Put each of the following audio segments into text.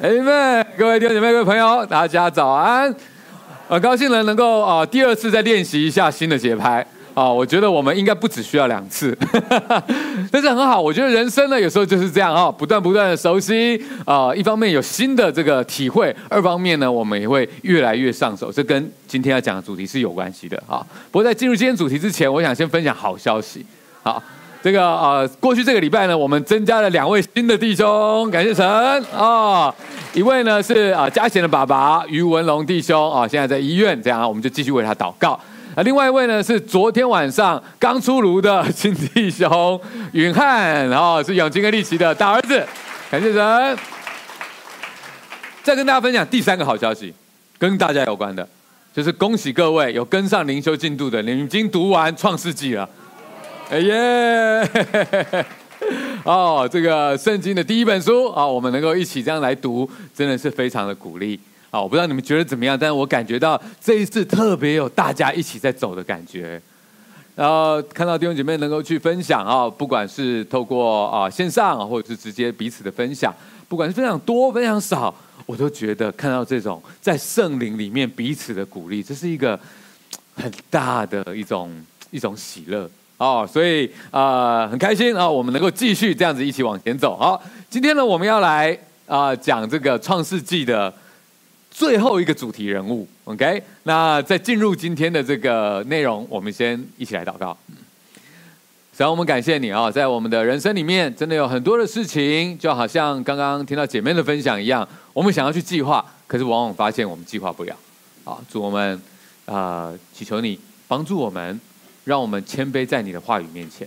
哎们，各位弟兄姐妹、各位朋友，大家早安！很高兴呢，能够啊第二次再练习一下新的节拍啊，我觉得我们应该不只需要两次，但是很好。我觉得人生呢，有时候就是这样啊，不断不断的熟悉啊，一方面有新的这个体会，二方面呢，我们也会越来越上手。这跟今天要讲的主题是有关系的啊。不过在进入今天主题之前，我想先分享好消息，好。这个呃，过去这个礼拜呢，我们增加了两位新的弟兄，感谢神啊、一位呢是啊嘉贤的爸爸于文龙弟兄啊、现在在医院，这样我们就继续为他祷告。啊，另外一位呢是昨天晚上刚出炉的新弟兄允汉，然、哦、后是永金跟丽奇的大儿子，感谢神。再跟大家分享第三个好消息，跟大家有关的，就是恭喜各位有跟上灵修进度的，你们已经读完创世纪了。哎耶！哦，这个圣经的第一本书啊，我们能够一起这样来读，真的是非常的鼓励啊！我不知道你们觉得怎么样，但是我感觉到这一次特别有大家一起在走的感觉。然后看到弟兄姐妹能够去分享啊，不管是透过啊线上，或者是直接彼此的分享，不管是分享多分享少，我都觉得看到这种在圣灵里面彼此的鼓励，这是一个很大的一种一种喜乐。哦，所以啊、很开心啊、我们能够继续这样子一起往前走。好，今天呢，我们要来啊、讲这个创世纪的最后一个主题人物。OK，那在进入今天的这个内容，我们先一起来祷告。神，我们感谢你啊、哦，在我们的人生里面，真的有很多的事情，就好像刚刚听到姐妹的分享一样，我们想要去计划，可是往往发现我们计划不了。啊，主我们啊、祈求你帮助我们。让我们谦卑在你的话语面前，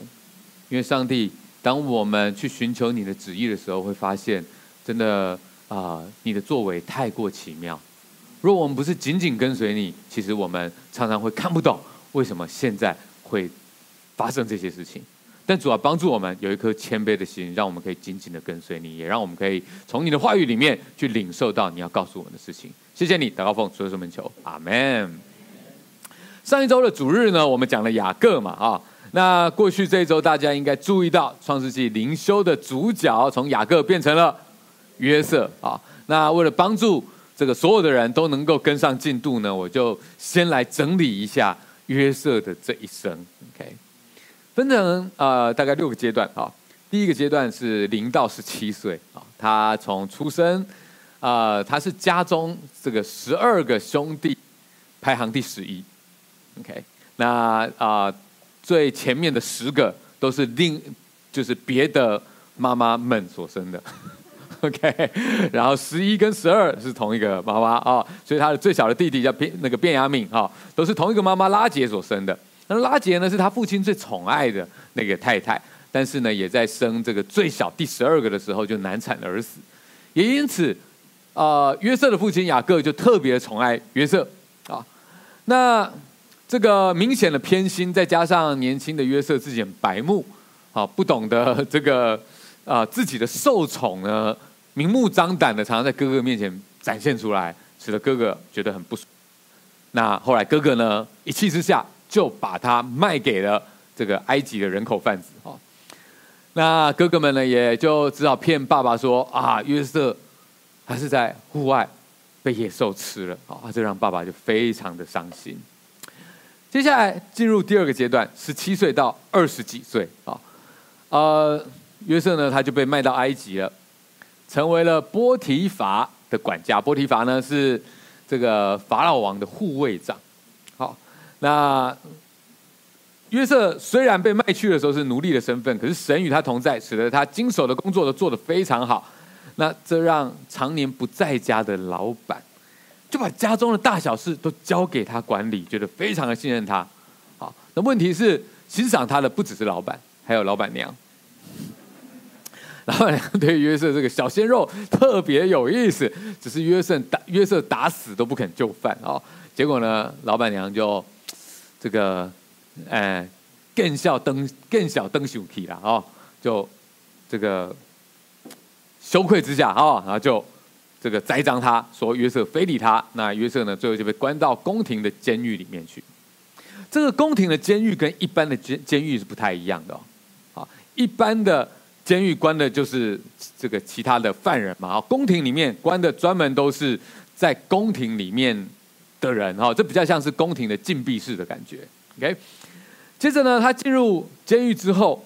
因为上帝，当我们去寻求你的旨意的时候，会发现，真的啊、你的作为太过奇妙。若我们不是紧紧跟随你，其实我们常常会看不懂为什么现在会发生这些事情。但主要帮助我们有一颗谦卑的心，让我们可以紧紧的跟随你，也让我们可以从你的话语里面去领受到你要告诉我们的事情。谢谢你，祷告奉主耶稣名求，阿门。上一周的主日呢，我们讲了雅各嘛，啊，那过去这一周大家应该注意到，创世纪灵修的主角从雅各变成了约瑟啊。那为了帮助这个所有的人都能够跟上进度呢，我就先来整理一下约瑟的这一生。OK，分成呃大概六个阶段啊。第一个阶段是零到十七岁啊，他从出生啊，他是家中这个十二个兄弟排行第十一。OK，那啊、最前面的十个都是另就是别的妈妈们所生的，OK，然后十一跟十二是同一个妈妈啊，所以他的最小的弟弟叫变那个变雅悯啊，都是同一个妈妈拉杰所生的。那拉杰呢是他父亲最宠爱的那个太太，但是呢也在生这个最小第十二个的时候就难产而死，也因此啊、约瑟的父亲雅各就特别宠爱约瑟啊，那。这个明显的偏心，再加上年轻的约瑟自己很白目，啊，不懂得 这个啊、自己的受宠呢，明目张胆的常常在哥哥面前展现出来，使得哥哥觉得很不爽。那后来哥哥呢一气之下就把他卖给了这个埃及的人口贩子啊。那哥哥们呢也就只好骗爸爸说啊，约瑟还是在户外被野兽吃了啊，这让爸爸就非常的伤心。接下来进入第二个阶段，十七岁到二十几岁啊，呃，约瑟呢他就被卖到埃及了，成为了波提乏的管家。波提乏呢是这个法老王的护卫长。好，那约瑟虽然被卖去的时候是奴隶的身份，可是神与他同在，使得他经手的工作都做得非常好。那这让常年不在家的老板。就把家中的大小事都交给他管理，觉得非常的信任他。好，那问题是欣赏他的不只是老板，还有老板娘。老板娘对约瑟这个小鲜肉特别有意思，只是约瑟打约瑟打死都不肯就范啊。结果呢，老板娘就这个，哎，更小登更小登羞气了啊，就这个羞愧之下啊，然后就。这个栽赃他，说约瑟非礼他，那约瑟呢，最后就被关到宫廷的监狱里面去。这个宫廷的监狱跟一般的监监狱是不太一样的哦。一般的监狱关的就是这个其他的犯人嘛，啊，宫廷里面关的专门都是在宫廷里面的人，哈，这比较像是宫廷的禁闭室的感觉。OK，接着呢，他进入监狱之后，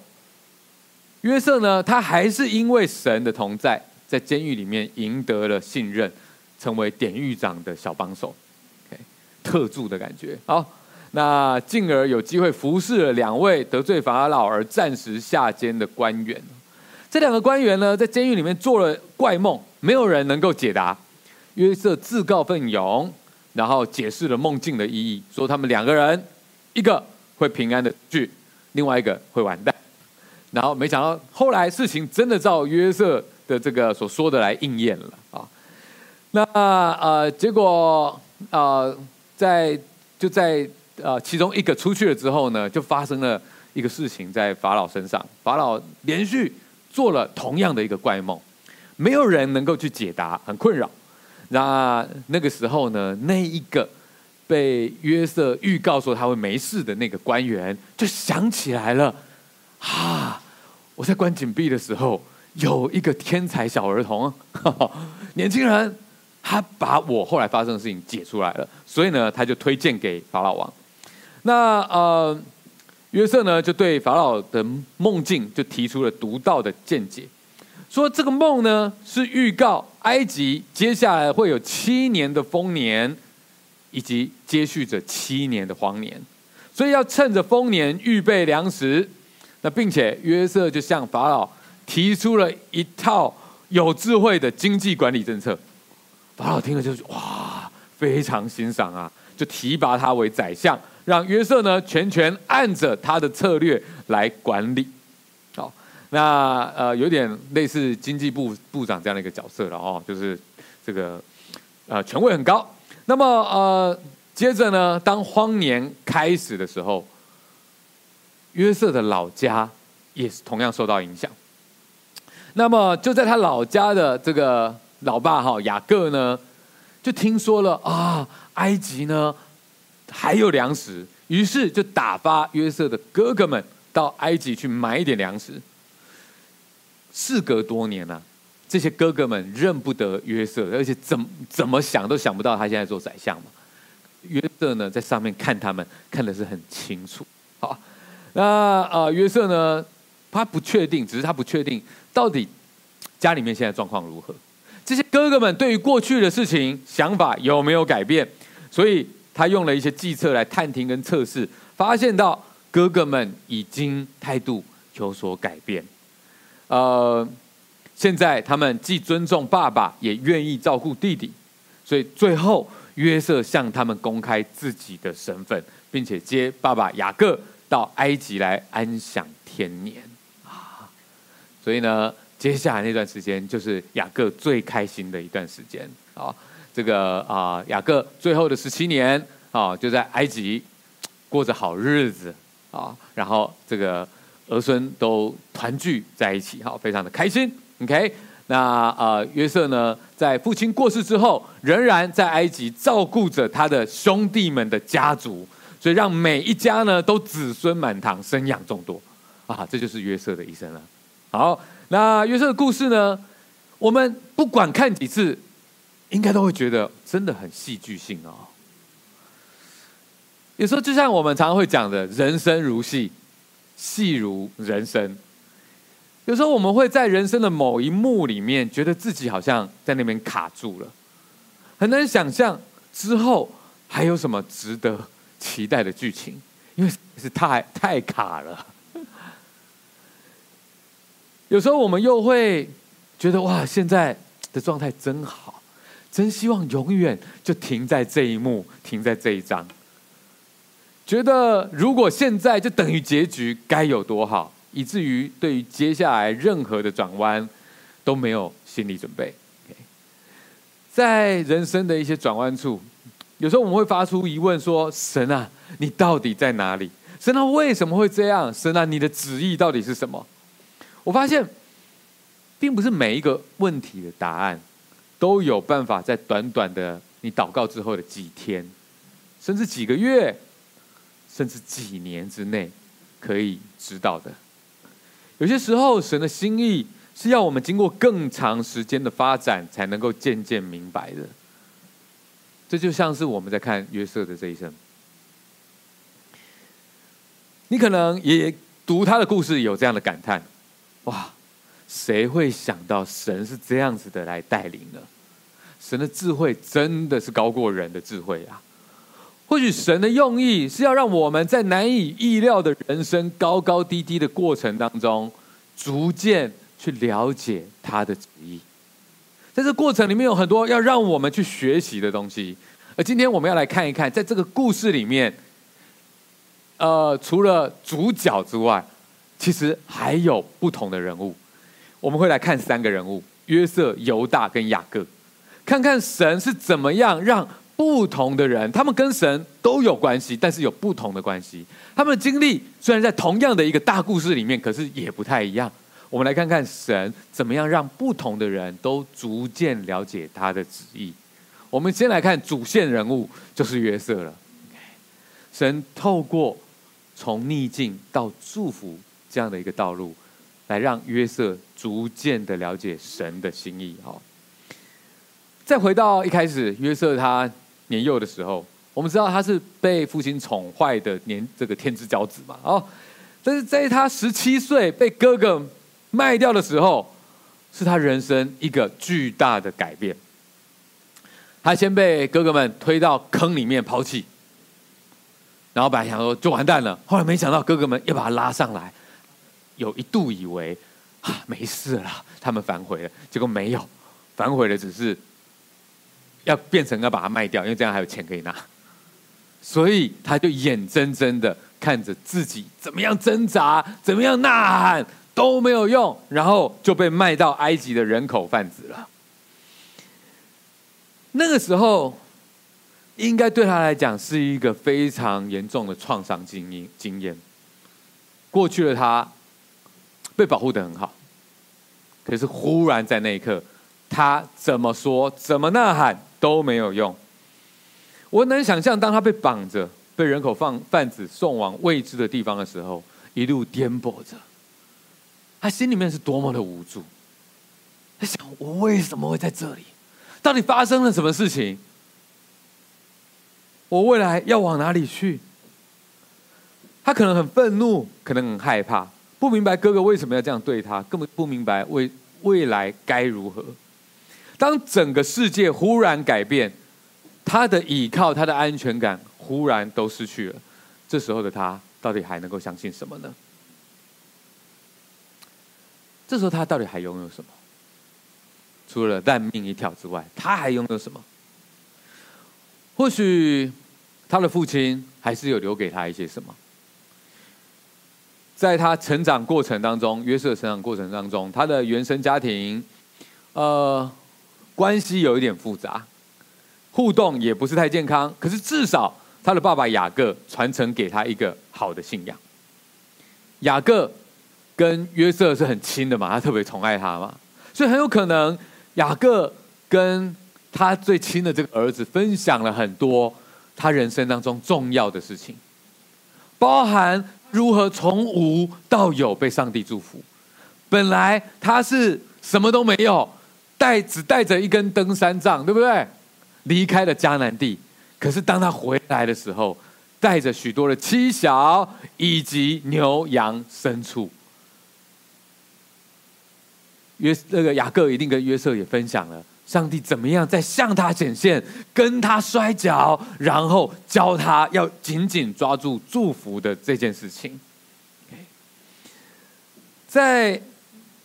约瑟呢，他还是因为神的同在，在监狱里面赢得了信任，成为典狱长的小帮手，OK，特助的感觉。好，那进而有机会服侍了两位得罪法老而暂时下监的官员。这两个官员呢，在监狱里面做了怪梦，没有人能够解答。约瑟自告奋勇，然后解释了梦境的意义，说他们两个人，一个会平安的去，另外一个会完蛋。然后没想到后来事情真的照约瑟的这个所说的来应验了啊。那呃，结果呃，在就在呃其中一个出去了之后呢，就发生了一个事情在法老身上，法老连续。做了同样的一个怪梦，没有人能够去解答，很困扰。那那个时候呢，那一个被约瑟预告说他会没事的那个官员，就想起来了，啊，我在关禁闭的时候，有一个天才小儿童，年轻人，他把我后来发生的事情解出来了，所以呢，他就推荐给法老王。那呃。约瑟呢，就对法老的梦境就提出了独到的见解，说这个梦呢是预告埃及接下来会有七年的丰年，以及接续着七年的荒年，所以要趁着丰年预备粮食。那并且约瑟就向法老提出了一套有智慧的经济管理政策，法老听了就是哇，非常欣赏啊，就提拔他为宰相。让约瑟呢全权按着他的策略来管理，好，那呃有点类似经济部部长这样的一个角色了哦，就是这个呃权位很高。那么呃接着呢，当荒年开始的时候，约瑟的老家也是同样受到影响。那么就在他老家的这个老爸哈雅各呢，就听说了啊，埃及呢。还有粮食，于是就打发约瑟的哥哥们到埃及去买一点粮食。事隔多年了，啊，这些哥哥们认不得约瑟，而且怎怎么想都想不到他现在做宰相嘛。约瑟呢，在上面看他们看的是很清楚。好，那啊，约瑟呢，他不确定，只是他不确定到底家里面现在状况如何。这些哥哥们对于过去的事情想法有没有改变？所以。他用了一些计策来探听跟测试，发现到哥哥们已经态度有所改变。呃，现在他们既尊重爸爸，也愿意照顾弟弟，所以最后约瑟向他们公开自己的身份，并且接爸爸雅各到埃及来安享天年。所以呢，接下来那段时间就是雅各最开心的一段时间啊。这个啊，雅各最后的十七年啊，就在埃及过着好日子啊，然后这个儿孙都团聚在一起，哈，非常的开心。OK，那啊，约瑟呢，在父亲过世之后，仍然在埃及照顾着他的兄弟们的家族，所以让每一家呢都子孙满堂，生养众多啊，这就是约瑟的一生了。好，那约瑟的故事呢，我们不管看几次。应该都会觉得真的很戏剧性哦。有时候就像我们常常会讲的，人生如戏，戏如人生。有时候我们会在人生的某一幕里面，觉得自己好像在那边卡住了，很难想象之后还有什么值得期待的剧情，因为是太太卡了。有时候我们又会觉得哇，现在的状态真好。真希望永远就停在这一幕，停在这一章。觉得如果现在就等于结局，该有多好，以至于对于接下来任何的转弯都没有心理准备。在人生的一些转弯处，有时候我们会发出疑问说：“神啊，你到底在哪里？神啊，为什么会这样？神啊，你的旨意到底是什么？”我发现，并不是每一个问题的答案。都有办法在短短的你祷告之后的几天，甚至几个月，甚至几年之内，可以知道的。有些时候，神的心意是要我们经过更长时间的发展，才能够渐渐明白的。这就像是我们在看约瑟的这一生，你可能也读他的故事，有这样的感叹：哇，谁会想到神是这样子的来带领呢？神的智慧真的是高过人的智慧啊！或许神的用意是要让我们在难以意料的人生高高低低的过程当中，逐渐去了解他的旨意。在这过程里面有很多要让我们去学习的东西，而今天我们要来看一看，在这个故事里面，呃，除了主角之外，其实还有不同的人物。我们会来看三个人物：约瑟、犹大跟雅各。看看神是怎么样让不同的人，他们跟神都有关系，但是有不同的关系。他们的经历虽然在同样的一个大故事里面，可是也不太一样。我们来看看神怎么样让不同的人都逐渐了解他的旨意。我们先来看主线人物，就是约瑟了。神透过从逆境到祝福这样的一个道路，来让约瑟逐渐的了解神的心意。哈。再回到一开始，约瑟他年幼的时候，我们知道他是被父亲宠坏的年这个天之骄子嘛。哦，但是在他十七岁被哥哥卖掉的时候，是他人生一个巨大的改变。他先被哥哥们推到坑里面抛弃，然后本来想说就完蛋了，后来没想到哥哥们又把他拉上来，有一度以为啊没事了，他们反悔了，结果没有，反悔的只是。要变成要把它卖掉，因为这样还有钱可以拿，所以他就眼睁睁的看着自己怎么样挣扎，怎么样呐喊都没有用，然后就被卖到埃及的人口贩子了。那个时候，应该对他来讲是一个非常严重的创伤经验经验。过去的他被保护得很好，可是忽然在那一刻，他怎么说，怎么呐喊，都没有用。我能想象，当他被绑着，被人口贩贩子送往未知的地方的时候，一路颠簸着，他心里面是多么的无助。他想：我为什么会在这里？到底发生了什么事情？我未来要往哪里去？他可能很愤怒，可能很害怕，不明白哥哥为什么要这样对他，根本不明白未未来该如何。当整个世界忽然改变，他的依靠、他的安全感忽然都失去了，这时候的他到底还能够相信什么呢？这时候他到底还拥有什么？除了烂命一条之外，他还拥有什么？或许他的父亲还是有留给他一些什么。在他成长过程当中，约瑟成长过程当中，他的原生家庭，呃。关系有一点复杂，互动也不是太健康。可是至少他的爸爸雅各传承给他一个好的信仰。雅各跟约瑟是很亲的嘛，他特别宠爱他嘛，所以很有可能雅各跟他最亲的这个儿子分享了很多他人生当中重要的事情，包含如何从无到有被上帝祝福。本来他是什么都没有。带只带着一根登山杖，对不对？离开了迦南地，可是当他回来的时候，带着许多的妻小以及牛羊牲畜。约那个雅各一定跟约瑟也分享了上帝怎么样在向他显现，跟他摔跤，然后教他要紧紧抓住祝福的这件事情。在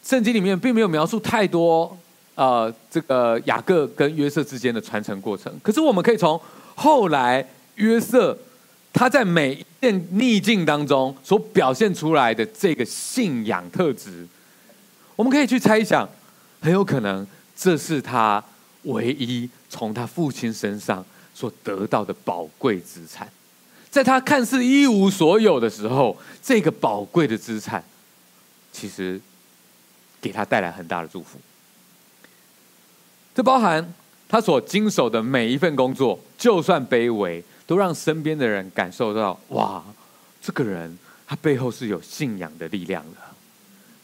圣经里面并没有描述太多。呃，这个雅各跟约瑟之间的传承过程，可是我们可以从后来约瑟他在每一件逆境当中所表现出来的这个信仰特质，我们可以去猜想，很有可能这是他唯一从他父亲身上所得到的宝贵资产，在他看似一无所有的时候，这个宝贵的资产其实给他带来很大的祝福。这包含他所经手的每一份工作，就算卑微，都让身边的人感受到：哇，这个人他背后是有信仰的力量的。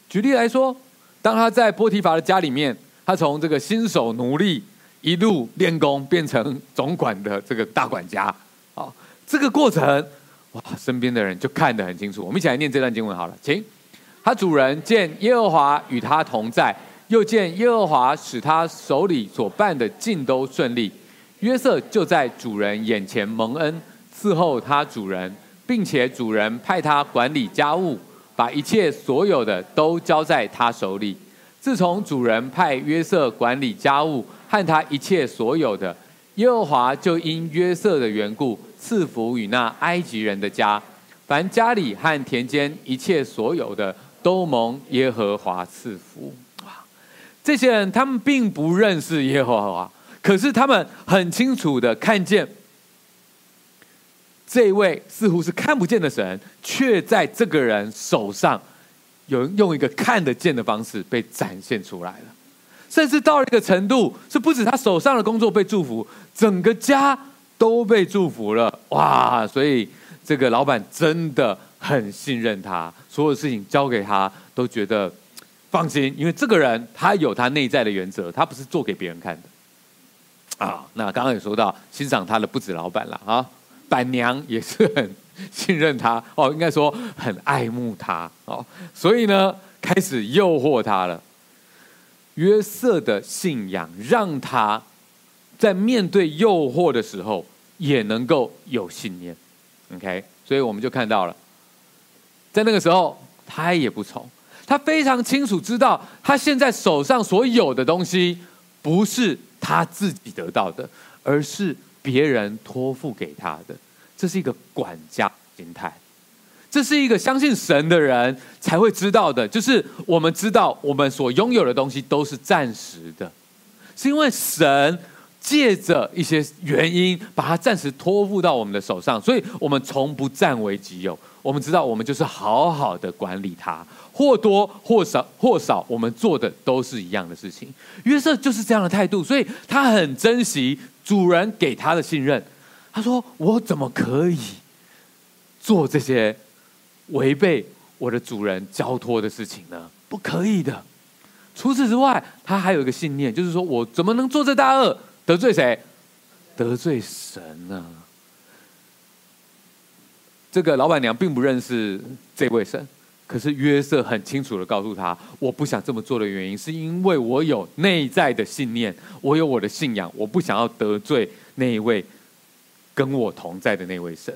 举例来说，当他在波提法的家里面，他从这个新手奴隶一路练功，变成总管的这个大管家，啊，这个过程，哇，身边的人就看得很清楚。我们一起来念这段经文好了，请。他主人见耶和华与他同在，又见耶和华使他手里所办的尽都顺利，约瑟就在主人眼前蒙恩，伺候他主人，并且主人派他管理家务。把一切所有的都交在他手里。自从主人派约瑟管理家务和他一切所有的，耶和华就因约瑟的缘故赐福与那埃及人的家，凡家里和田间一切所有的都蒙耶和华赐福。哇！这些人他们并不认识耶和华，可是他们很清楚的看见。这位似乎是看不见的神，却在这个人手上，有人用一个看得见的方式被展现出来了，甚至到了一个程度，是不止他手上的工作被祝福，整个家都被祝福了。哇！所以这个老板真的很信任他，所有事情交给他都觉得放心，因为这个人他有他内在的原则，他不是做给别人看的。啊，那刚刚也说到，欣赏他的不止老板了啊。板娘也是很 信任他哦，应该说很爱慕他哦，所以呢，开始诱惑他了。约瑟的信仰让他在面对诱惑的时候也能够有信念。OK，所以我们就看到了，在那个时候他也不从，他非常清楚知道他现在手上所有的东西不是他自己得到的，而是。别人托付给他的，这是一个管家心态，这是一个相信神的人才会知道的。就是我们知道，我们所拥有的东西都是暂时的，是因为神借着一些原因把它暂时托付到我们的手上，所以我们从不占为己有。我们知道，我们就是好好的管理它，或多或少，或少，我们做的都是一样的事情。约瑟就是这样的态度，所以他很珍惜主人给他的信任。他说：“我怎么可以做这些违背我的主人交托的事情呢？不可以的。除此之外，他还有一个信念，就是说我怎么能做这大恶，得罪谁？得罪神呢？”这个老板娘并不认识这位神，可是约瑟很清楚的告诉他：“我不想这么做的原因，是因为我有内在的信念，我有我的信仰，我不想要得罪那一位跟我同在的那位神。”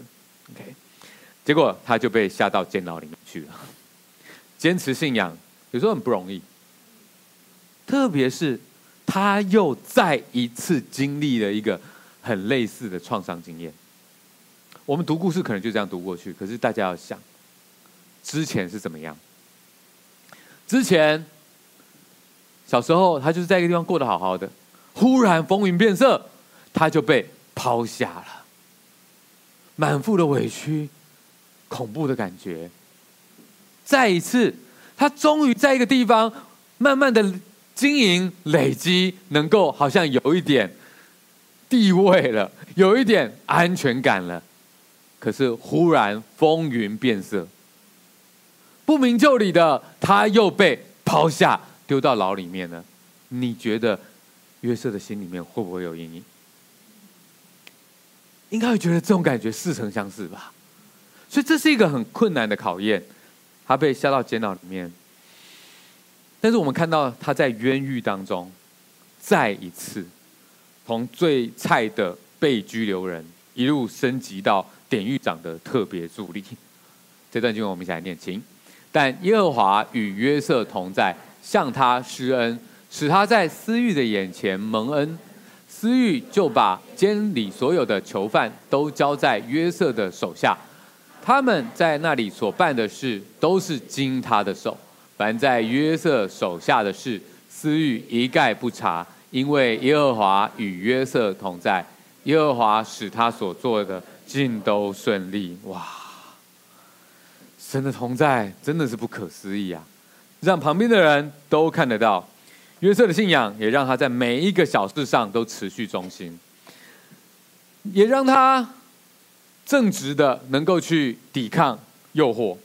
OK，结果他就被下到监牢里面去了。坚持信仰有时候很不容易，特别是他又再一次经历了一个很类似的创伤经验。我们读故事可能就这样读过去，可是大家要想，之前是怎么样？之前小时候他就是在一个地方过得好好的，忽然风云变色，他就被抛下了，满腹的委屈，恐怖的感觉。再一次，他终于在一个地方慢慢的经营累积，能够好像有一点地位了，有一点安全感了。可是忽然风云变色，不明就里的他又被抛下，丢到牢里面了。你觉得约瑟的心里面会不会有阴影？应该会觉得这种感觉似曾相识吧。所以这是一个很困难的考验。他被下到监牢里面，但是我们看到他在冤狱当中，再一次从最菜的被拘留人一路升级到。典狱长的特别助力，这段经文我们一起来念，请。但耶和华与约瑟同在，向他施恩，使他在私狱的眼前蒙恩。私狱就把监里所有的囚犯都交在约瑟的手下，他们在那里所办的事都是经他的手。凡在约瑟手下的事，私狱一概不查，因为耶和华与约瑟同在，耶和华使他所做的。尽都顺利，哇！神的同在真的是不可思议啊，让旁边的人都看得到。约瑟的信仰也让他在每一个小事上都持续忠心，也让他正直的能够去抵抗诱惑，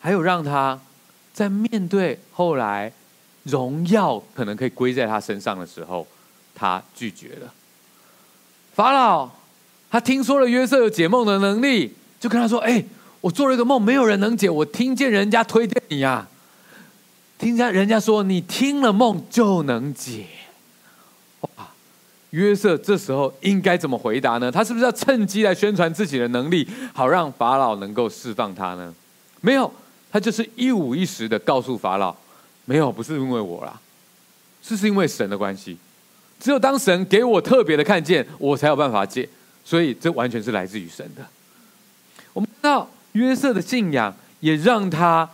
还有让他在面对后来荣耀可能可以归在他身上的时候，他拒绝了。法老他听说了约瑟有解梦的能力，就跟他说：“哎，我做了一个梦，没有人能解。我听见人家推荐你呀、啊，听见人家说你听了梦就能解。”哇！约瑟这时候应该怎么回答呢？他是不是要趁机来宣传自己的能力，好让法老能够释放他呢？没有。他就是一五一十的告诉法老，没有，不是因为我啦，是是因为神的关系。只有当神给我特别的看见，我才有办法解。所以这完全是来自于神的。我们知道约瑟的信仰也让他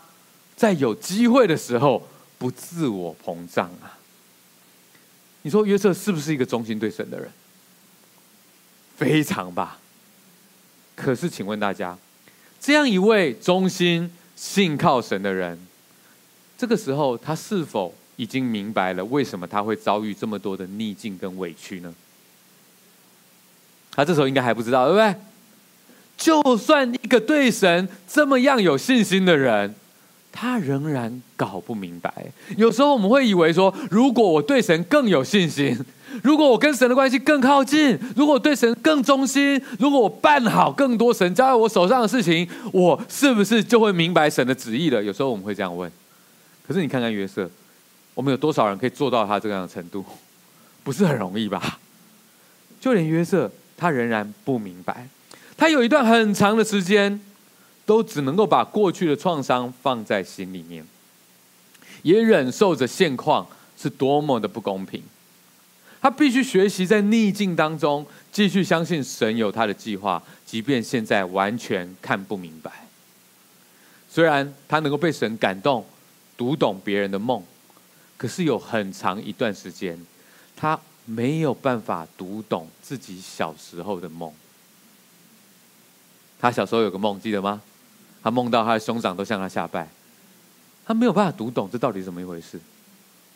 在有机会的时候不自我膨胀啊。你说约瑟是不是一个忠心对神的人？非常吧。可是请问大家，这样一位忠心。信靠神的人，这个时候他是否已经明白了为什么他会遭遇这么多的逆境跟委屈呢？他这时候应该还不知道，对不对？就算一个对神这么样有信心的人，他仍然搞不明白。有时候我们会以为说，如果我对神更有信心。如果我跟神的关系更靠近，如果我对神更忠心，如果我办好更多神交在我手上的事情，我是不是就会明白神的旨意了？有时候我们会这样问。可是你看看约瑟，我们有多少人可以做到他这样的程度？不是很容易吧？就连约瑟，他仍然不明白。他有一段很长的时间，都只能够把过去的创伤放在心里面，也忍受着现况是多么的不公平。他必须学习在逆境当中继续相信神有他的计划，即便现在完全看不明白。虽然他能够被神感动，读懂别人的梦，可是有很长一段时间，他没有办法读懂自己小时候的梦。他小时候有个梦，记得吗？他梦到他的兄长都向他下拜，他没有办法读懂这到底是怎么一回事。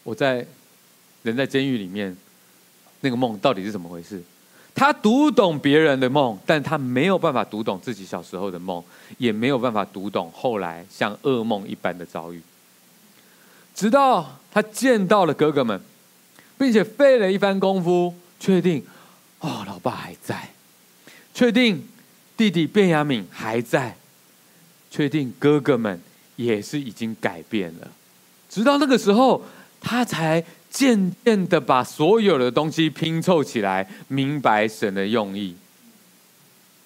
我在人在监狱里面。那个梦到底是怎么回事？他读懂别人的梦，但他没有办法读懂自己小时候的梦，也没有办法读懂后来像噩梦一般的遭遇。直到他见到了哥哥们，并且费了一番功夫，确定哦，老爸还在，确定弟弟便雅敏还在，确定哥哥们也是已经改变了。直到那个时候，他才。渐渐的把所有的东西拼凑起来，明白神的用意。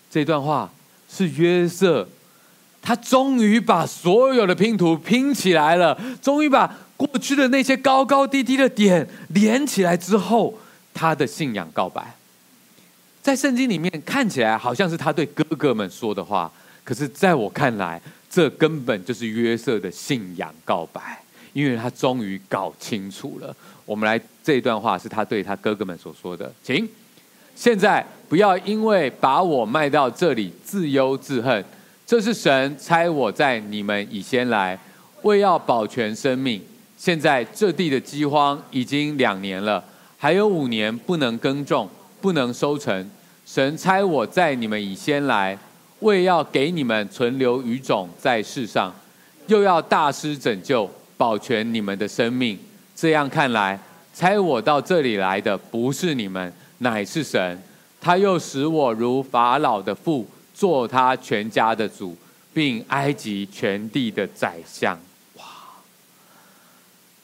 这段话是约瑟，他终于把所有的拼图拼起来了，终于把过去的那些高高低低的点连起来之后，他的信仰告白。在圣经里面看起来好像是他对哥哥们说的话，可是在我看来，这根本就是约瑟的信仰告白。因为他终于搞清楚了，我们来这段话是他对他哥哥们所说的，请现在不要因为把我卖到这里自忧自恨，这是神差我在你们以先来，为要保全生命。现在这地的饥荒已经两年了，还有五年不能耕种，不能收成。神差我在你们以先来，为要给你们存留余种在世上，又要大施拯救。保全你们的生命，这样看来，差我到这里来的不是你们，乃是神。他又使我如法老的父，做他全家的主，并埃及全地的宰相。哇！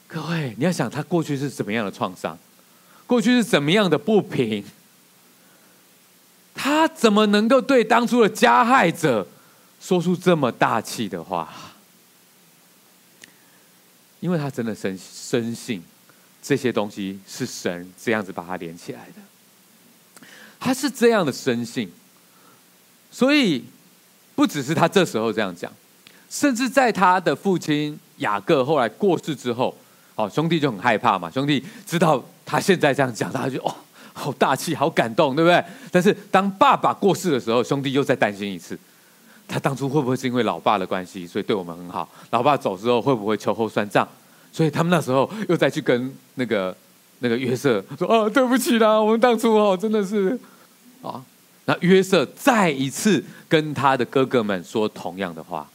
各位，你要想他过去是怎么？样的创伤，过去是怎么？样的不平，他怎么能够对当初的加害者说出这么大气的话？因为他真的深深信这些东西是神这样子把它连起来的，他是这样的深信，所以不只是他这时候这样讲，甚至在他的父亲雅各后来过世之后，哦，兄弟就很害怕嘛，兄弟知道他现在这样讲，他就哦，好大气，好感动，对不对？但是当爸爸过世的时候，兄弟又再担心一次。他当初会不会是因为老爸的关系，所以对我们很好？老爸走之后会不会秋后算账？所以他们那时候又再去跟那个那个约瑟说：“啊，对不起啦，我们当初哦真的是啊。”那约瑟再一次跟他的哥哥们说同样的话，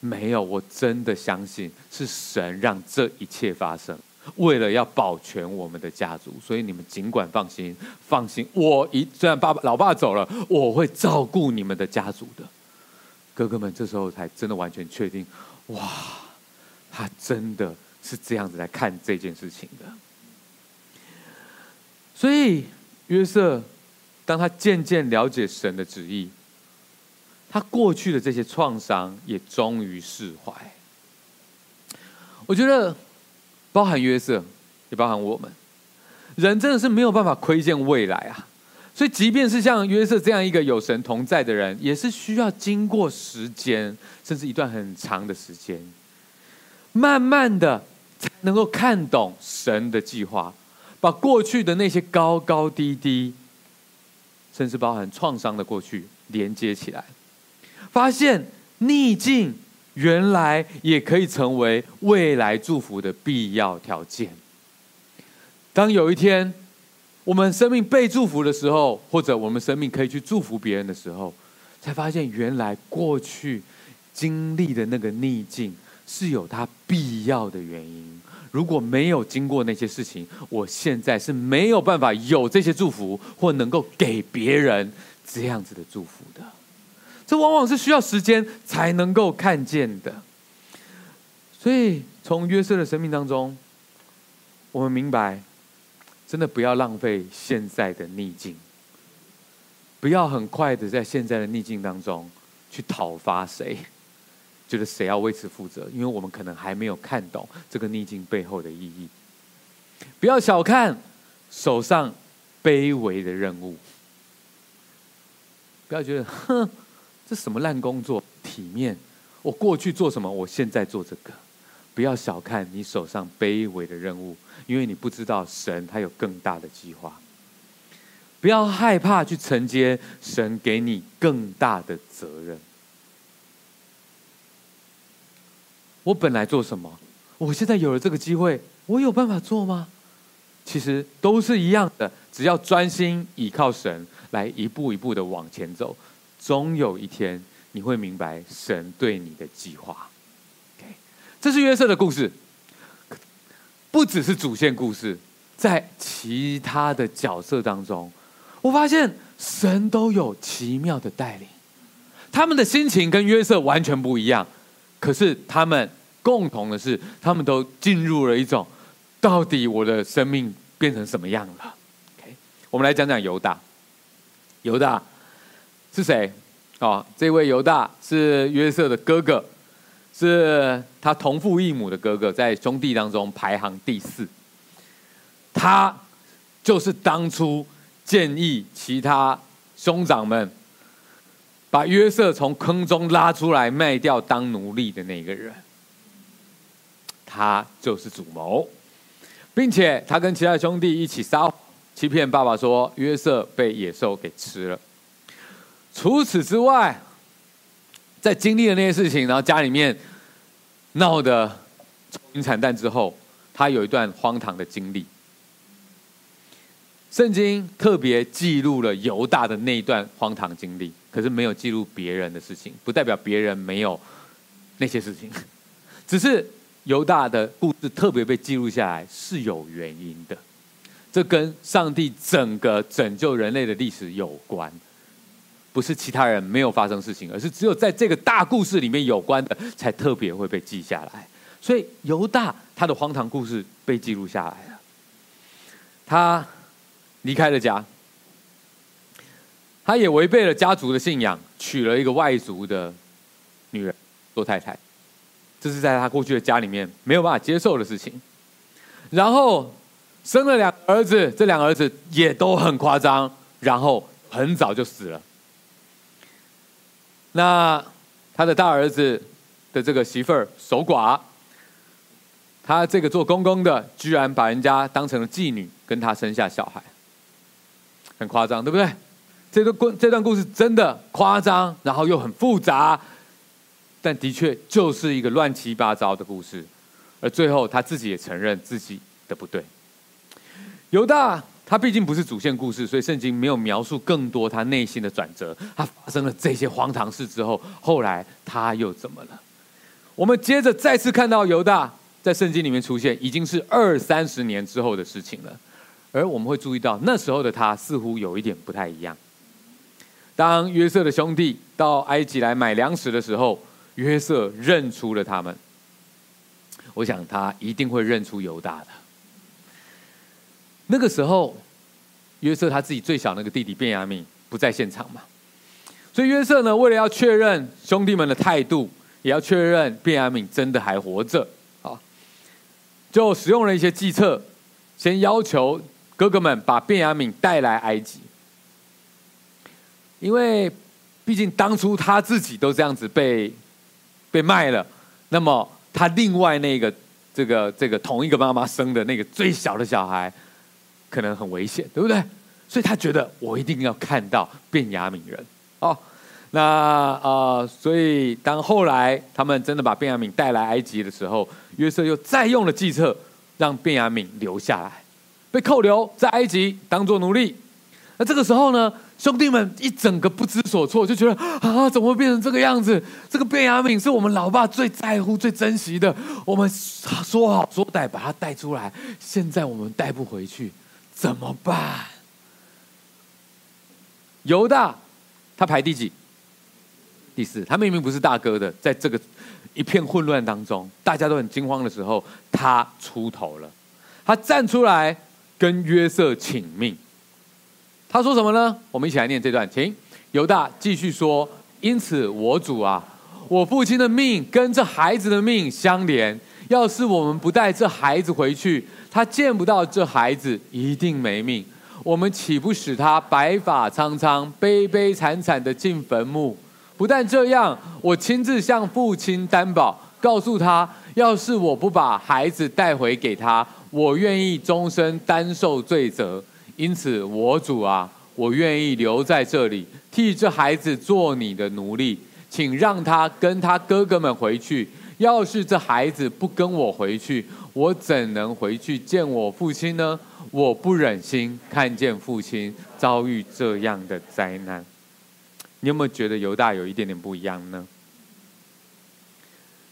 没有，我真的相信是神让这一切发生，为了要保全我们的家族。所以你们尽管放心，放心，我一虽然爸爸老爸走了，我会照顾你们的家族的。哥哥们这时候才真的完全确定，哇，他真的是这样子来看这件事情的。所以约瑟，当他渐渐了解神的旨意，他过去的这些创伤也终于释怀。我觉得，包含约瑟，也包含我们，人真的是没有办法窥见未来啊。所以，即便是像约瑟这样一个有神同在的人，也是需要经过时间，甚至一段很长的时间，慢慢的才能够看懂神的计划，把过去的那些高高低低，甚至包含创伤的过去连接起来，发现逆境原来也可以成为未来祝福的必要条件。当有一天，我们生命被祝福的时候，或者我们生命可以去祝福别人的时候，才发现原来过去经历的那个逆境是有它必要的原因。如果没有经过那些事情，我现在是没有办法有这些祝福，或能够给别人这样子的祝福的。这往往是需要时间才能够看见的。所以，从约瑟的生命当中，我们明白。真的不要浪费现在的逆境，不要很快的在现在的逆境当中去讨伐谁，觉得谁要为此负责，因为我们可能还没有看懂这个逆境背后的意义。不要小看手上卑微的任务，不要觉得哼，这什么烂工作，体面，我过去做什么，我现在做这个。不要小看你手上卑微的任务，因为你不知道神他有更大的计划。不要害怕去承接神给你更大的责任。我本来做什么？我现在有了这个机会，我有办法做吗？其实都是一样的，只要专心倚靠神，来一步一步的往前走，总有一天你会明白神对你的计划。这是约瑟的故事，不只是主线故事，在其他的角色当中，我发现神都有奇妙的带领。他们的心情跟约瑟完全不一样，可是他们共同的是，他们都进入了一种，到底我的生命变成什么样了我们来讲讲犹大。犹大是谁？哦，这位犹大是约瑟的哥哥。是他同父异母的哥哥，在兄弟当中排行第四。他就是当初建议其他兄长们把约瑟从坑中拉出来卖掉当奴隶的那个人。他就是主谋，并且他跟其他兄弟一起撒谎，欺骗爸爸说约瑟被野兽给吃了。除此之外，在经历了那些事情，然后家里面闹得愁云惨淡之后，他有一段荒唐的经历。圣经特别记录了犹大的那一段荒唐经历，可是没有记录别人的事情，不代表别人没有那些事情，只是犹大的故事特别被记录下来是有原因的，这跟上帝整个拯救人类的历史有关。不是其他人没有发生事情，而是只有在这个大故事里面有关的，才特别会被记下来。所以犹大他的荒唐故事被记录下来了。他离开了家，他也违背了家族的信仰，娶了一个外族的女人做太太。这是在他过去的家里面没有办法接受的事情。然后生了两个儿子，这两个儿子也都很夸张，然后很早就死了。那他的大儿子的这个媳妇儿守寡，他这个做公公的居然把人家当成了妓女，跟他生下小孩，很夸张，对不对？这个故这段故事真的夸张，然后又很复杂，但的确就是一个乱七八糟的故事，而最后他自己也承认自己的不对。犹大。他毕竟不是主线故事，所以圣经没有描述更多他内心的转折。他发生了这些荒唐事之后，后来他又怎么了？我们接着再次看到犹大在圣经里面出现，已经是二三十年之后的事情了。而我们会注意到，那时候的他似乎有一点不太一样。当约瑟的兄弟到埃及来买粮食的时候，约瑟认出了他们。我想他一定会认出犹大的。那个时候，约瑟他自己最小那个弟弟便雅悯不在现场嘛，所以约瑟呢，为了要确认兄弟们的态度，也要确认便雅悯真的还活着啊，就使用了一些计策，先要求哥哥们把便雅悯带来埃及，因为毕竟当初他自己都这样子被被卖了，那么他另外那个这个这个同一个妈妈生的那个最小的小孩。可能很危险，对不对？所以他觉得我一定要看到便雅悯人哦。那呃，所以当后来他们真的把便雅悯带来埃及的时候，约瑟又再用了计策，让便雅悯留下来，被扣留在埃及当做奴隶。那这个时候呢，兄弟们一整个不知所措，就觉得啊，怎么会变成这个样子？这个便雅悯是我们老爸最在乎、最珍惜的，我们说好说歹把他带出来，现在我们带不回去。怎么办？犹大他排第几？第四。他明明不是大哥的，在这个一片混乱当中，大家都很惊慌的时候，他出头了。他站出来跟约瑟请命。他说什么呢？我们一起来念这段，请犹大继续说：“因此，我主啊，我父亲的命跟这孩子的命相连。要是我们不带这孩子回去，他见不到这孩子，一定没命。我们岂不使他白发苍苍、悲悲惨惨的进坟墓？不但这样，我亲自向父亲担保，告诉他：要是我不把孩子带回给他，我愿意终身担受罪责。因此，我主啊，我愿意留在这里，替这孩子做你的奴隶。请让他跟他哥哥们回去。要是这孩子不跟我回去，我怎能回去见我父亲呢？我不忍心看见父亲遭遇这样的灾难。你有没有觉得犹大有一点点不一样呢？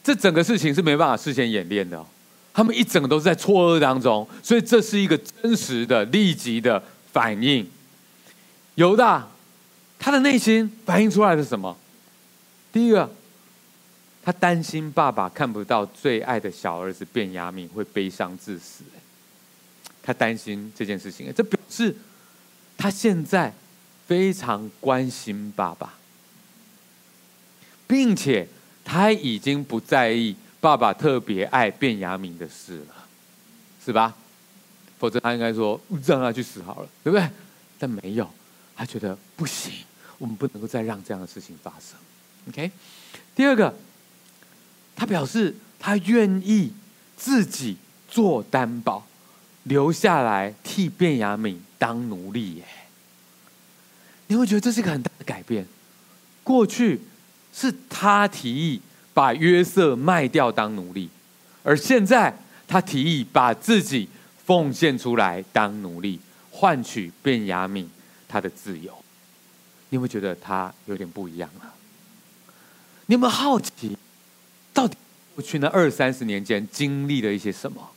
这整个事情是没办法事先演练的，他们一整个都是在错愕当中，所以这是一个真实的、立即的反应。犹大他的内心反映出来的是什么？第一个。他担心爸爸看不到最爱的小儿子便雅悯会悲伤致死，他担心这件事情，这表示他现在非常关心爸爸，并且他已经不在意爸爸特别爱便雅悯的事了，是吧？否则他应该说让他去死好了，对不对？但没有，他觉得不行，我们不能够再让这样的事情发生。OK，第二个。他表示，他愿意自己做担保，留下来替便雅悯当奴隶耶。你会觉得这是一个很大的改变。过去是他提议把约瑟卖掉当奴隶，而现在他提议把自己奉献出来当奴隶，换取便雅悯他的自由。你会觉得他有点不一样了。你有没有好奇？到底过去那二三十年间经历了一些什么，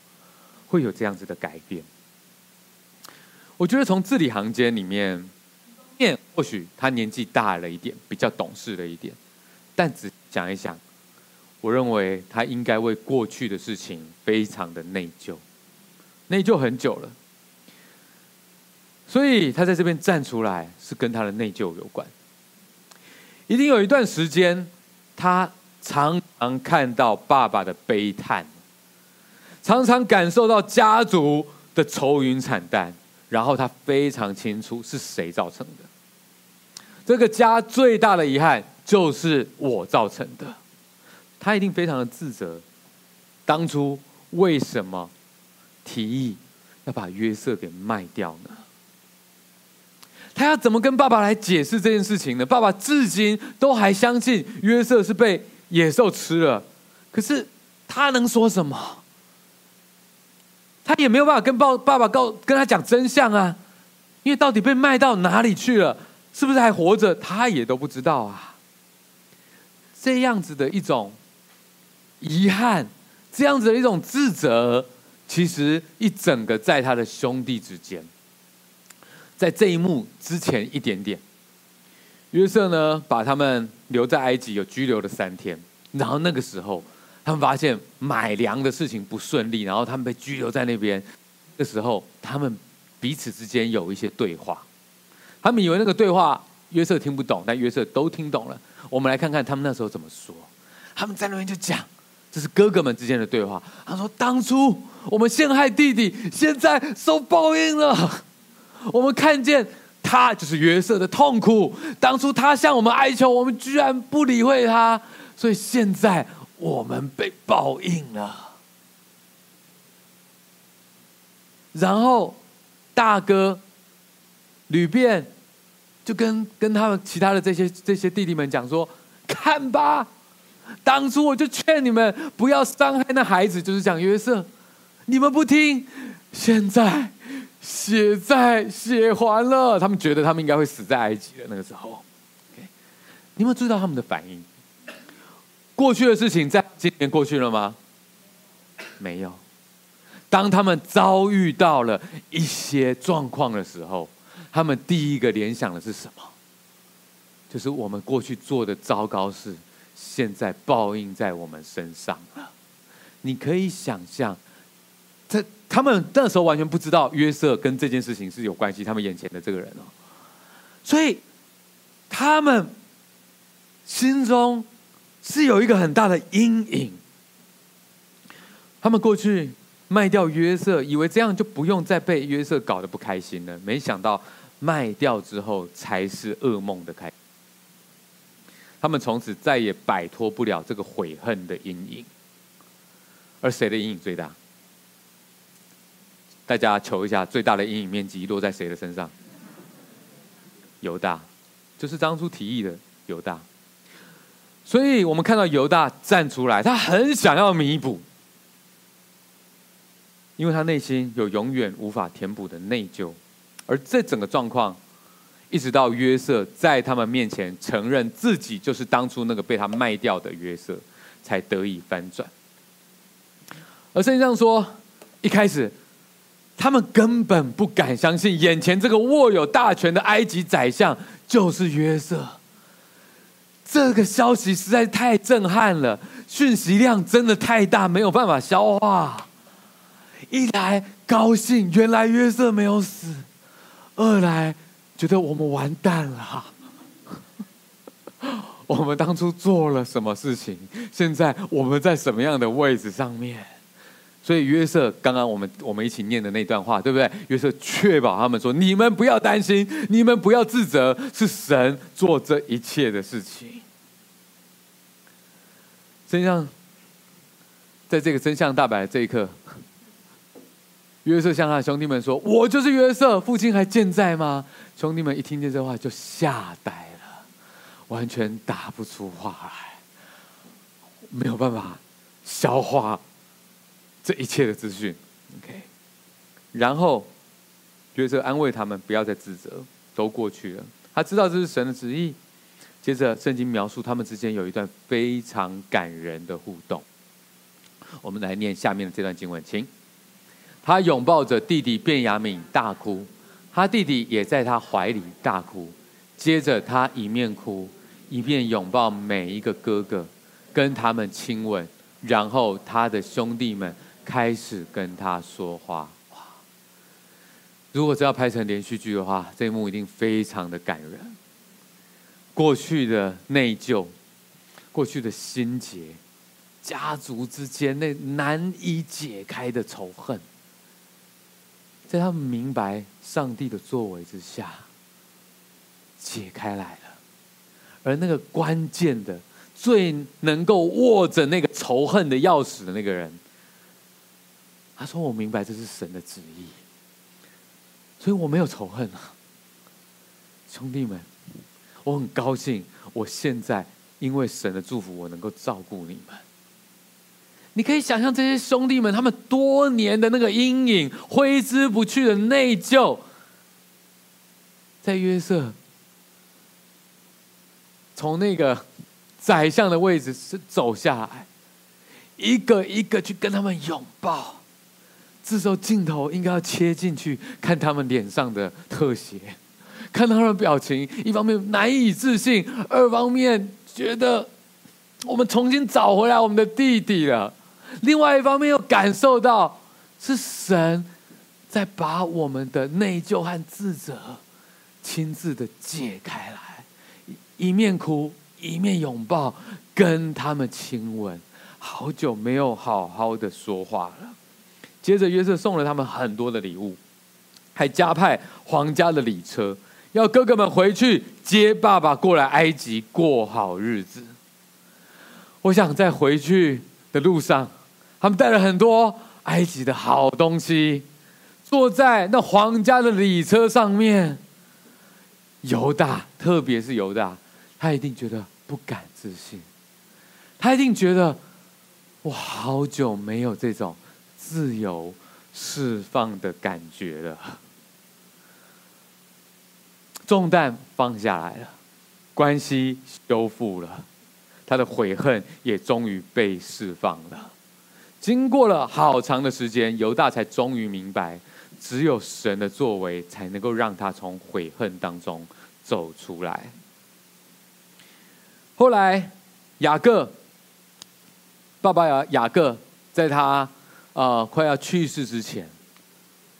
会有这样子的改变？我觉得从字里行间里面，面或许他年纪大了一点，比较懂事了一点，但只讲一讲，我认为他应该为过去的事情非常的内疚，内疚很久了，所以他在这边站出来，是跟他的内疚有关。一定有一段时间，他。常常看到爸爸的悲叹，常常感受到家族的愁云惨淡，然后他非常清楚是谁造成的。这个家最大的遗憾就是我造成的，他一定非常的自责。当初为什么提议要把约瑟给卖掉呢？他要怎么跟爸爸来解释这件事情呢？爸爸至今都还相信约瑟是被。野兽吃了，可是他能说什么？他也没有办法跟爸爸爸告跟他讲真相啊，因为到底被卖到哪里去了，是不是还活着，他也都不知道啊。这样子的一种遗憾，这样子的一种自责，其实一整个在他的兄弟之间，在这一幕之前一点点，约瑟呢把他们留在埃及，有拘留了三天，然后那个时候他们发现买粮的事情不顺利，然后他们被拘留在那边。这时候他们彼此之间有一些对话，他们以为那个对话约瑟听不懂，但约瑟都听懂了。我们来看看他们那时候怎么说。他们在那边就讲，这是哥哥们之间的对话。他说：“当初我们陷害弟弟，现在受报应了。我们看见他就是约瑟的痛苦。当初他向我们哀求，我们居然不理会他，所以现在我们被报应了。然后大哥吕便就跟跟他们其他的这些这些弟弟们讲说：看吧。”当初我就劝你们不要伤害那孩子，就是讲约瑟，你们不听，现在血债血还了。他们觉得他们应该会死在埃及的那个时候。Okay. 你们注意到他们的反应？过去的事情在今年过去了吗？没有。当他们遭遇到了一些状况的时候，他们第一个联想的是什么？就是我们过去做的糟糕事。现在报应在我们身上了，你可以想象，他们那时候完全不知道约瑟跟这件事情是有关系。他们眼前的这个人哦，所以他们心中是有一个很大的阴影。他们过去卖掉约瑟，以为这样就不用再被约瑟搞得不开心了。没想到卖掉之后，才是噩梦的开。他们从此再也摆脱不了这个悔恨的阴影，而谁的阴影最大？大家求一下，最大的阴影面积落在谁的身上？犹大，就是当初提议的犹大。所以我们看到犹大站出来，他很想要弥补，因为他内心有永远无法填补的内疚，而这整个状况。一直到约瑟在他们面前承认自己就是当初那个被他卖掉的约瑟，才得以翻转。而圣经上说，一开始他们根本不敢相信眼前这个握有大权的埃及宰相就是约瑟。这个消息实在太震撼了，讯息量真的太大，没有办法消化。一来高兴，原来约瑟没有死；二来。觉得我们完蛋了，我们当初做了什么事情？现在我们在什么样的位置上面？所以约瑟刚刚我们我们一起念的那段话，对不对？约瑟确保他们说：“你们不要担心，你们不要自责，是神做这一切的事情。”真相，在这个真相大白这一刻。约瑟向他的兄弟们说：“我就是约瑟，父亲还健在吗？”兄弟们一听见这话就吓呆了，完全答不出话来，没有办法消化这一切的资讯。OK，然后约瑟安慰他们不要再自责，都过去了。他知道这是神的旨意。接着圣经描述他们之间有一段非常感人的互动。我们来念下面的这段经文，请。他拥抱着弟弟卞雅敏大哭，他弟弟也在他怀里大哭。接着他一面哭，一面拥抱每一个哥哥，跟他们亲吻。然后他的兄弟们开始跟他说话。哇！如果这要拍成连续剧的话，这一幕一定非常的感人。过去的内疚，过去的心结，家族之间那难以解开的仇恨。在他们明白上帝的作为之下，解开来了。而那个关键的、最能够握着那个仇恨的钥匙的那个人，他说：“我明白这是神的旨意，所以我没有仇恨啊，兄弟们，我很高兴，我现在因为神的祝福，我能够照顾你们。”你可以想象这些兄弟们，他们多年的那个阴影、挥之不去的内疚，在约瑟从那个宰相的位置是走下来，一个一个去跟他们拥抱。这时候镜头应该要切进去，看他们脸上的特写，看他们的表情。一方面难以置信，二方面觉得我们重新找回来我们的弟弟了。另外一方面又感受到是神在把我们的内疚和自责亲自的解开来，一面哭一面拥抱，跟他们亲吻。好久没有好好的说话了。接着约瑟送了他们很多的礼物，还加派皇家的礼车，要哥哥们回去接爸爸过来埃及过好日子。我想在回去的路上，他们带了很多埃及的好东西，坐在那皇家的礼车上面。犹大，特别是犹大，他一定觉得不敢置信，他一定觉得我好久没有这种。自由释放的感觉了，重担放下来了，关系修复了，他的悔恨也终于被释放了。经过了好长的时间，犹大才终于明白，只有神的作为才能够让他从悔恨当中走出来。后来，雅各爸爸呀，雅各在他。啊、快要去世之前，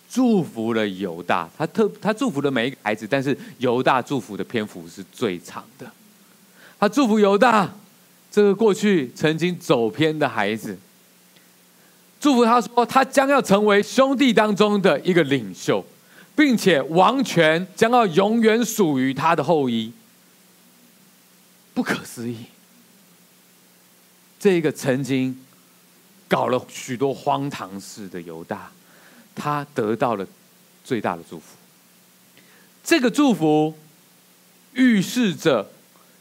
祝福了犹大。他特他祝福了每一个孩子，但是犹大祝福的篇幅是最长的。他祝福犹大这个过去曾经走偏的孩子，祝福他说他将要成为兄弟当中的一个领袖，并且王权将要永远属于他的后裔。不可思议，这个曾经。搞了许多荒唐事的犹大，他得到了最大的祝福。这个祝福预示着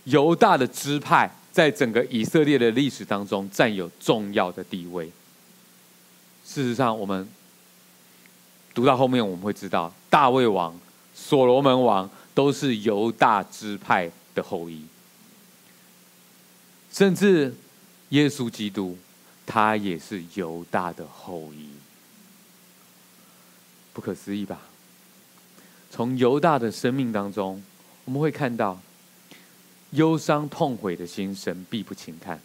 犹大的支派在整个以色列的历史当中占有重要的地位。事实上，我们读到后面我们会知道，大卫王、所罗门王都是犹大支派的后裔，甚至耶稣基督。他也是犹大的后裔，不可思议吧？从犹大的生命当中，我们会看到忧伤痛悔的心，神必不轻看。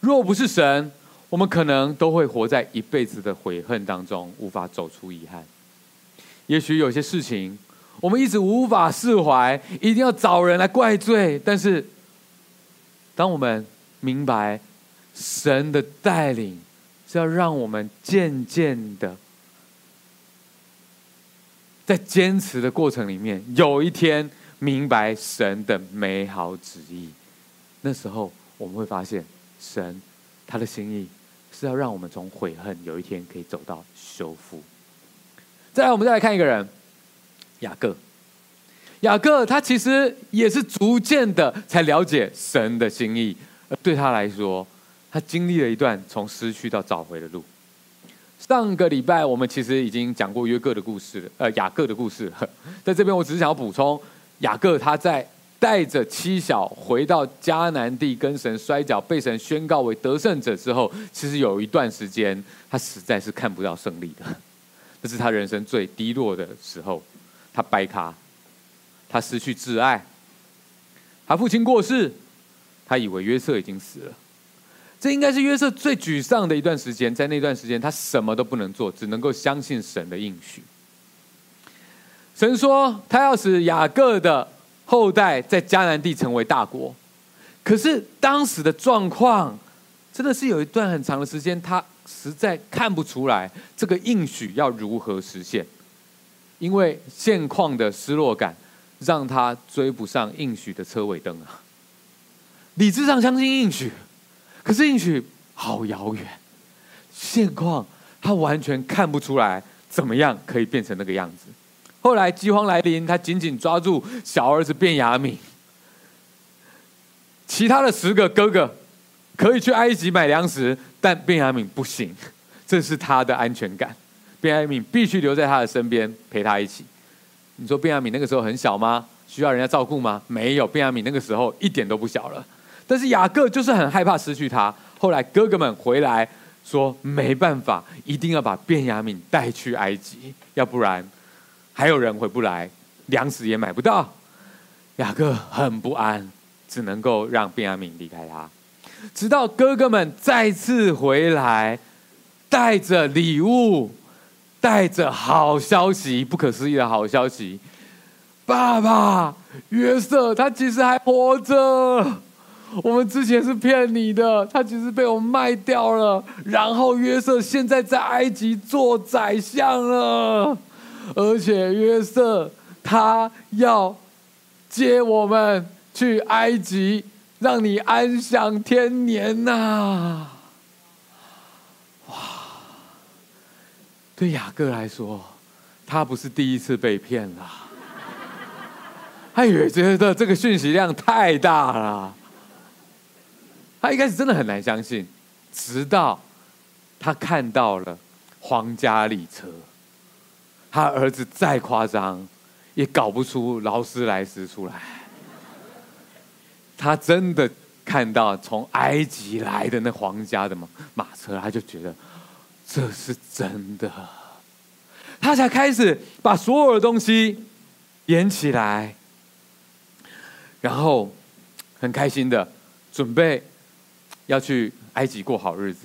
若不是神，我们可能都会活在一辈子的悔恨当中，无法走出遗憾。也许有些事情，我们一直无法释怀，一定要找人来怪罪。但是，当我们明白，神的带领是要让我们渐渐的，在坚持的过程里面，有一天明白神的美好旨意。那时候我们会发现，神他的心意是要让我们从悔恨有一天可以走到修复。再来，我们再来看一个人，雅各。雅各他其实也是逐渐的才了解神的心意，而对他来说。他经历了一段从失去到找回的路。上个礼拜我们其实已经讲过约各的故事了，呃，雅各的故事。在这边我只是想要补充，雅各他在带着妻小回到迦南地跟神摔跤，被神宣告为得胜者之后，其实有一段时间他实在是看不到胜利的。这是他人生最低落的时候，他掰咖，他失去挚爱，他父亲过世，他以为约瑟已经死了。这应该是约瑟最沮丧的一段时间，在那段时间，他什么都不能做，只能够相信神的应许。神说他要使雅各的后代在迦南地成为大国，可是当时的状况真的是有一段很长的时间，他实在看不出来这个应许要如何实现，因为现况的失落感让他追不上应许的车尾灯啊。理智上相信应许。可是应许好遥远，现况他完全看不出来怎么样可以变成那个样子。后来饥荒来临，他紧紧抓住小儿子便雅悯，其他的十个哥哥可以去埃及买粮食，但便雅悯不行，这是他的安全感。便雅悯必须留在他的身边陪他一起。你说便雅悯那个时候很小吗？需要人家照顾吗？没有，便雅悯那个时候一点都不小了。但是雅各就是很害怕失去他。后来哥哥们回来说没办法，一定要把便雅悯带去埃及，要不然还有人回不来，粮食也买不到。雅各很不安，只能够让便雅悯离开他。直到哥哥们再次回来，带着礼物，带着好消息，不可思议的好消息。爸爸，约瑟他其实还活着。我们之前是骗你的，他其实被我卖掉了。然后约瑟现在在埃及做宰相了，而且约瑟他要接我们去埃及。让你安享天年呐、啊！哇，对雅各来说，他不是第一次被骗了，他也觉得这个讯息量太大了。他一开始真的很难相信，直到他看到了皇家礼车，他儿子再夸张，也搞不出劳斯莱斯出来。他真的看到从埃及来的那皇家的马马车，他就觉得这是真的。他才开始把所有的东西演起来，然后很开心的准备要去埃及过好日子。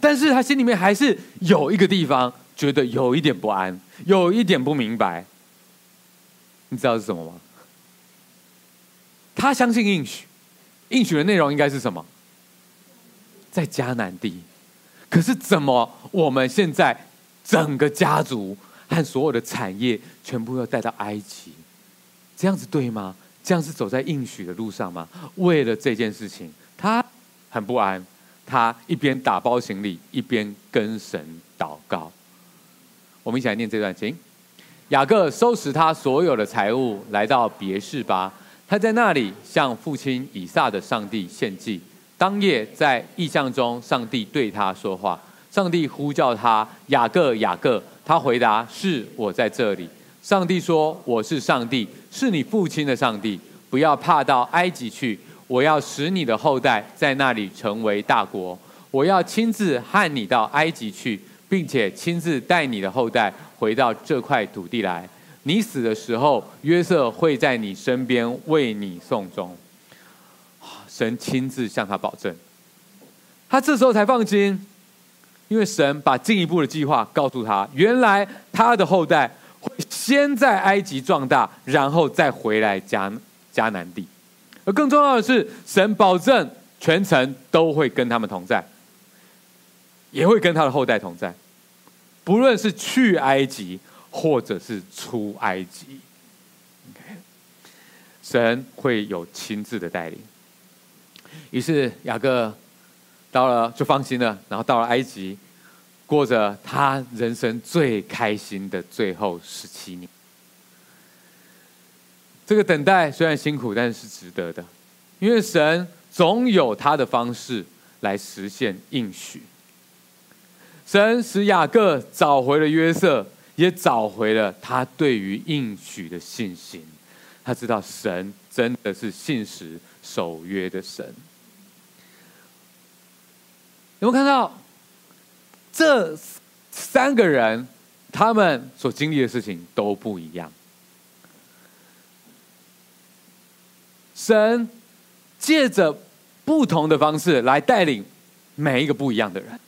但是他心里面还是有一个地方觉得有一点不安，有一点不明白。你知道是什么吗？他相信应许，应许的内容应该是什么？在迦南地，可是怎么我们现在整个家族和所有的产业全部要带到埃及？这样子对吗？这样是走在应许的路上吗？为了这件事情，他很不安，他一边打包行李，一边跟神祷告。我们一起来念这段经：雅各收拾他所有的财物，来到别是巴。他在那里向父亲以撒的上帝献祭。当夜在异象中，上帝对他说话。上帝呼叫他雅各，雅各。他回答：是我在这里。上帝说：我是上帝，是你父亲的上帝。不要怕到埃及去，我要使你的后代在那里成为大国。我要亲自和你到埃及去，并且亲自带你的后代回到这块土地来。你死的时候，约瑟会在你身边为你送终。神亲自向他保证，他这时候才放心，因为神把进一步的计划告诉他。原来他的后代会先在埃及壮大，然后再回来迦迦南地。而更重要的是，神保证全程都会跟他们同在，也会跟他的后代同在，不论是去埃及。或者是出埃及神会有亲自的带领。于是雅各到了就放心了，然后到了埃及，过着他人生最开心的最后十七年。这个等待虽然辛苦，但是值得的，因为神总有他的方式来实现应许。神使雅各找回了约瑟。也找回了他对于应许的信心，他知道神真的是信实守约的神。有没有看到这三个人，他们所经历的事情都不一样？神借着不同的方式来带领每一个不一样的人，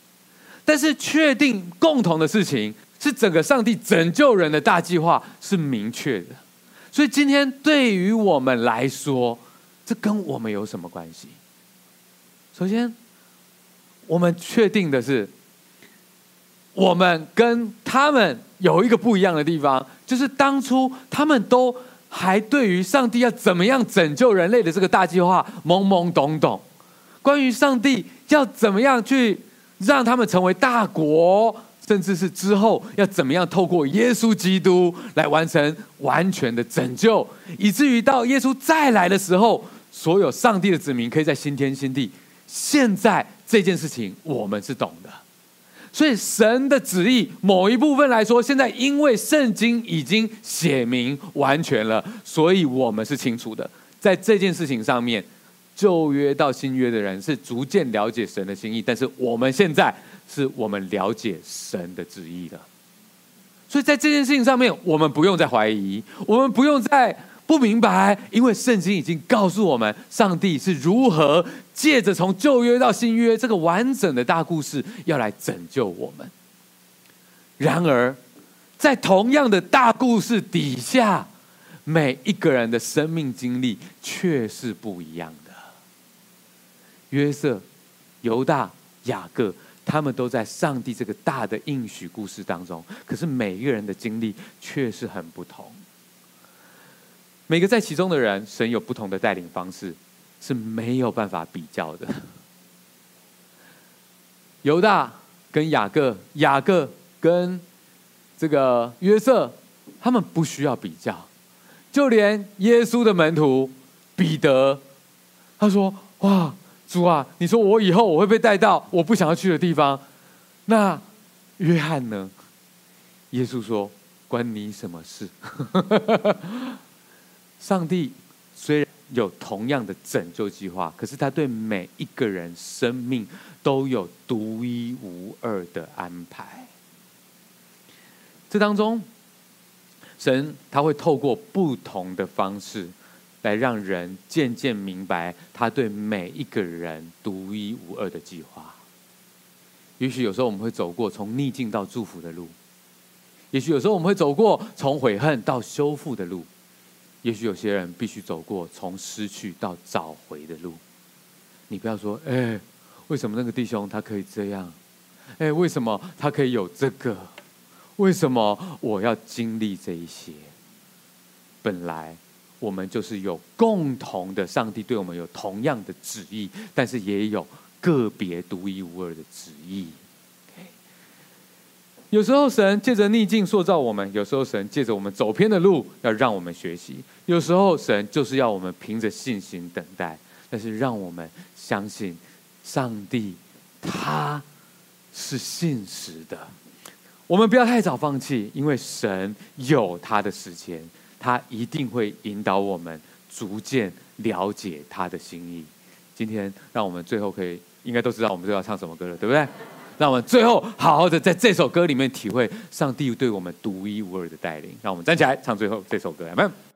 但是确定共同的事情。是整个上帝拯救人的大计划是明确的，所以今天对于我们来说，这跟我们有什么关系？首先，我们确定的是，我们跟他们有一个不一样的地方，就是当初他们都还对于上帝要怎么样拯救人类的这个大计划懵懵懂懂，关于上帝要怎么样去让他们成为大国。甚至是之后要怎么样透过耶稣基督来完成完全的拯救，以至于到耶稣再来的时候，所有上帝的子民可以在新天新地。现在这件事情我们是懂的，所以神的旨意某一部分来说，现在因为圣经已经写明完全了，所以我们是清楚的。在这件事情上面，旧约到新约的人是逐渐了解神的心意，但是我们现在是我们了解神的旨意的。所以在这件事情上面，我们不用再怀疑，我们不用再不明白，因为圣经已经告诉我们，上帝是如何借着从旧约到新约这个完整的大故事，要来拯救我们。然而，在同样的大故事底下，每一个人的生命经历却是不一样的。约瑟、犹大、雅各，他们都在上帝这个大的应许故事当中，可是每一个人的经历却是很不同。每个在其中的人，神有不同的带领方式，是没有办法比较的。犹大跟雅各，雅各跟这个约瑟，他们不需要比较。就连耶稣的门徒彼得，他说：“哇，主啊，你说我以后我会被带到我不想要去的地方，那约翰呢？”耶稣说：“关你什么事？” 上帝虽然有同样的拯救计划，可是他对每一个人生命都有独一无二的安排。这当中。神他会透过不同的方式，来让人渐渐明白他对每一个人独一无二的计划。也许有时候我们会走过从逆境到祝福的路，也许有时候我们会走过从悔恨到修复的路，也许有些人必须走过从失去到找回的路。你不要说，哎，为什么那个弟兄他可以这样？哎，为什么他可以有这个？为什么我要经历这一些？本来我们就是有共同的，上帝对我们有同样的旨意，但是也有个别独一无二的旨意。有时候神借着逆境塑造我们，有时候神借着我们走偏的路要让我们学习，有时候神就是要我们凭着信心等待，但是让我们相信上帝他是信实的。我们不要太早放弃，因为神有他的时间，他一定会引导我们逐渐了解他的心意。今天，让我们最后可以，应该都知道我们最后要唱什么歌了，对不对？让我们最后好好的在这首歌里面体会上帝对我们独一无二的带领。让我们站起来唱最后这首歌，来，们。